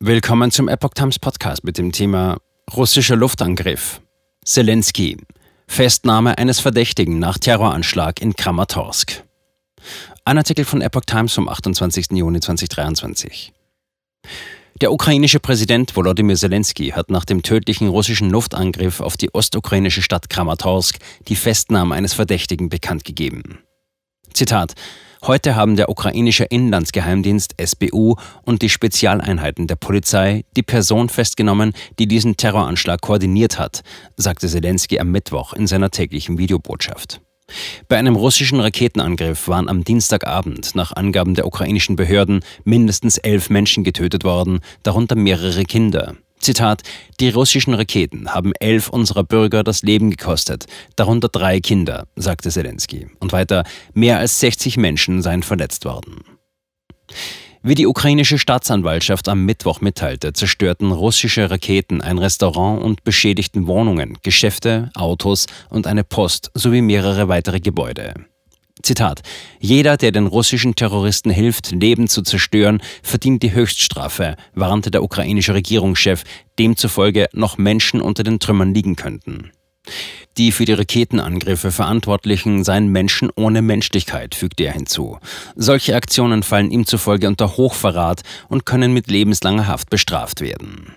Willkommen zum Epoch Times Podcast mit dem Thema Russischer Luftangriff. Zelensky. Festnahme eines Verdächtigen nach Terroranschlag in Kramatorsk. Ein Artikel von Epoch Times vom 28. Juni 2023. Der ukrainische Präsident Volodymyr Zelensky hat nach dem tödlichen russischen Luftangriff auf die ostukrainische Stadt Kramatorsk die Festnahme eines Verdächtigen bekannt gegeben. Zitat Heute haben der ukrainische Inlandsgeheimdienst SBU und die Spezialeinheiten der Polizei die Person festgenommen, die diesen Terroranschlag koordiniert hat, sagte Zelensky am Mittwoch in seiner täglichen Videobotschaft. Bei einem russischen Raketenangriff waren am Dienstagabend nach Angaben der ukrainischen Behörden mindestens elf Menschen getötet worden, darunter mehrere Kinder. Zitat, die russischen Raketen haben elf unserer Bürger das Leben gekostet, darunter drei Kinder, sagte Zelensky. Und weiter, mehr als 60 Menschen seien verletzt worden. Wie die ukrainische Staatsanwaltschaft am Mittwoch mitteilte, zerstörten russische Raketen ein Restaurant und beschädigten Wohnungen, Geschäfte, Autos und eine Post sowie mehrere weitere Gebäude. Zitat: Jeder, der den russischen Terroristen hilft, Leben zu zerstören, verdient die Höchststrafe, warnte der ukrainische Regierungschef, demzufolge noch Menschen unter den Trümmern liegen könnten. Die für die Raketenangriffe Verantwortlichen seien Menschen ohne Menschlichkeit, fügte er hinzu. Solche Aktionen fallen ihm zufolge unter Hochverrat und können mit lebenslanger Haft bestraft werden.